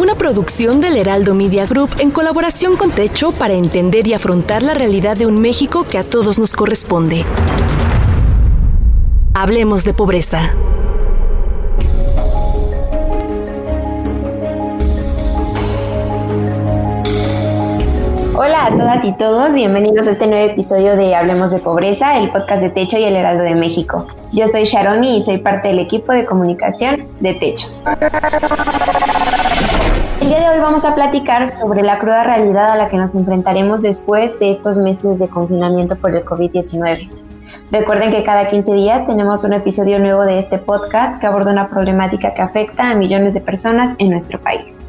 Una producción del Heraldo Media Group en colaboración con Techo para entender y afrontar la realidad de un México que a todos nos corresponde. Hablemos de pobreza. Hola a todas y todos, bienvenidos a este nuevo episodio de Hablemos de Pobreza, el podcast de Techo y el Heraldo de México. Yo soy Sharoni y soy parte del equipo de comunicación de Techo. El día de hoy vamos a platicar sobre la cruda realidad a la que nos enfrentaremos después de estos meses de confinamiento por el COVID-19. Recuerden que cada 15 días tenemos un episodio nuevo de este podcast que aborda una problemática que afecta a millones de personas en nuestro país.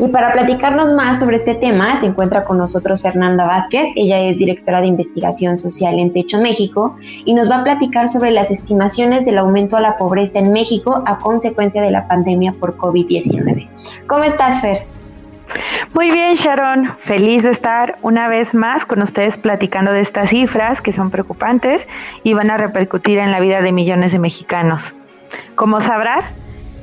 Y para platicarnos más sobre este tema se encuentra con nosotros Fernanda Vázquez, ella es directora de investigación social en Techo México y nos va a platicar sobre las estimaciones del aumento a la pobreza en México a consecuencia de la pandemia por COVID-19. ¿Cómo estás, Fer? Muy bien, Sharon. Feliz de estar una vez más con ustedes platicando de estas cifras que son preocupantes y van a repercutir en la vida de millones de mexicanos. Como sabrás,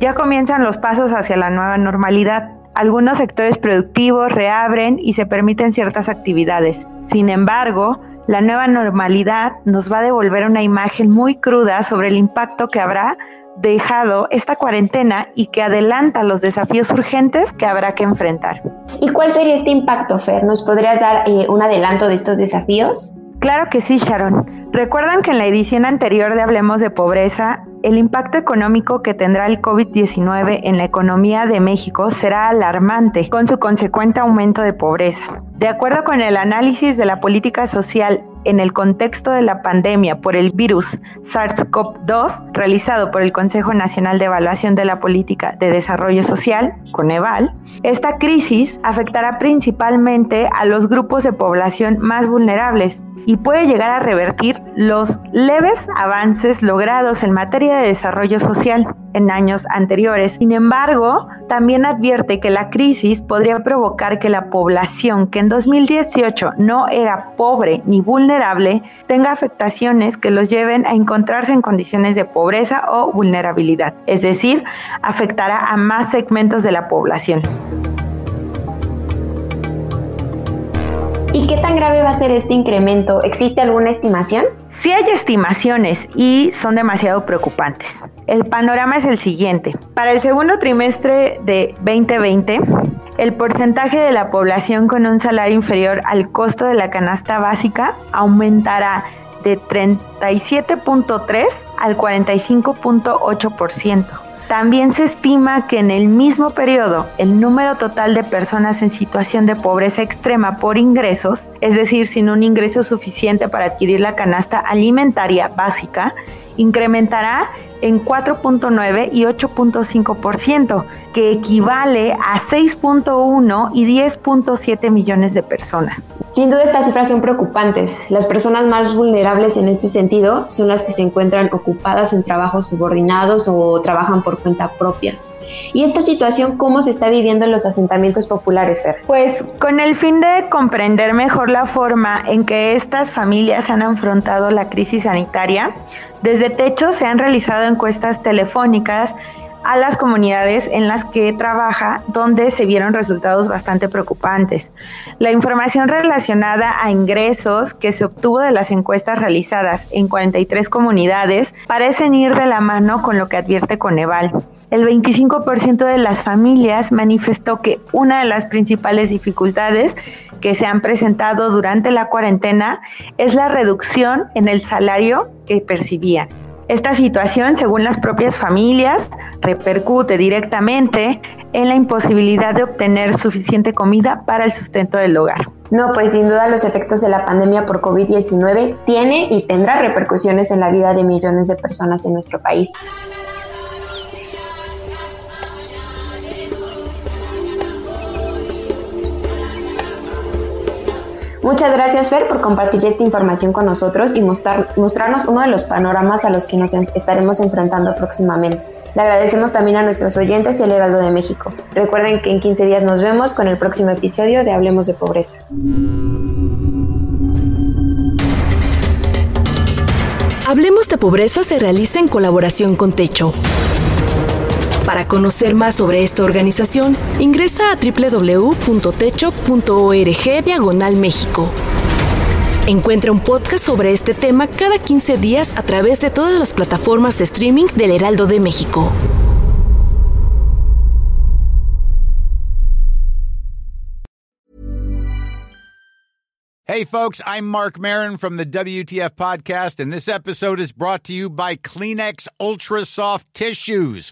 ya comienzan los pasos hacia la nueva normalidad algunos sectores productivos reabren y se permiten ciertas actividades. Sin embargo, la nueva normalidad nos va a devolver una imagen muy cruda sobre el impacto que habrá dejado esta cuarentena y que adelanta los desafíos urgentes que habrá que enfrentar. ¿Y cuál sería este impacto, Fer? ¿Nos podrías dar eh, un adelanto de estos desafíos? Claro que sí, Sharon. Recuerdan que en la edición anterior de Hablemos de Pobreza el impacto económico que tendrá el COVID-19 en la economía de México será alarmante, con su consecuente aumento de pobreza. De acuerdo con el análisis de la política social en el contexto de la pandemia por el virus SARS-CoV-2 realizado por el Consejo Nacional de Evaluación de la Política de Desarrollo Social, Coneval, esta crisis afectará principalmente a los grupos de población más vulnerables, y puede llegar a revertir los leves avances logrados en materia de desarrollo social en años anteriores. Sin embargo, también advierte que la crisis podría provocar que la población que en 2018 no era pobre ni vulnerable tenga afectaciones que los lleven a encontrarse en condiciones de pobreza o vulnerabilidad, es decir, afectará a más segmentos de la población. ¿Y qué tan grave va a ser este incremento? ¿Existe alguna estimación? Sí hay estimaciones y son demasiado preocupantes. El panorama es el siguiente. Para el segundo trimestre de 2020, el porcentaje de la población con un salario inferior al costo de la canasta básica aumentará de 37.3 al 45.8%. También se estima que en el mismo periodo el número total de personas en situación de pobreza extrema por ingresos, es decir, sin un ingreso suficiente para adquirir la canasta alimentaria básica, incrementará en 4.9 y 8.5%, que equivale a 6.1 y 10.7 millones de personas. Sin duda estas cifras son preocupantes. Las personas más vulnerables en este sentido son las que se encuentran ocupadas en trabajos subordinados o trabajan por cuenta propia. ¿Y esta situación cómo se está viviendo en los asentamientos populares, Fer? Pues con el fin de comprender mejor la forma en que estas familias han afrontado la crisis sanitaria, desde Techo se han realizado encuestas telefónicas a las comunidades en las que trabaja, donde se vieron resultados bastante preocupantes. La información relacionada a ingresos que se obtuvo de las encuestas realizadas en 43 comunidades parecen ir de la mano con lo que advierte Coneval el 25% de las familias manifestó que una de las principales dificultades que se han presentado durante la cuarentena es la reducción en el salario que percibían. Esta situación, según las propias familias, repercute directamente en la imposibilidad de obtener suficiente comida para el sustento del hogar. No, pues sin duda los efectos de la pandemia por COVID-19 tiene y tendrá repercusiones en la vida de millones de personas en nuestro país. Muchas gracias Fer por compartir esta información con nosotros y mostrar, mostrarnos uno de los panoramas a los que nos estaremos enfrentando próximamente. Le agradecemos también a nuestros oyentes y al Heraldo de México. Recuerden que en 15 días nos vemos con el próximo episodio de Hablemos de Pobreza. Hablemos de Pobreza se realiza en colaboración con Techo. Para conocer más sobre esta organización, ingresa a www.techo.org diagonal México. Encuentra un podcast sobre este tema cada 15 días a través de todas las plataformas de streaming del Heraldo de México. Hey, folks, I'm Mark Marin from the WTF Podcast, and this episode is brought to you by Kleenex Ultra Soft Tissues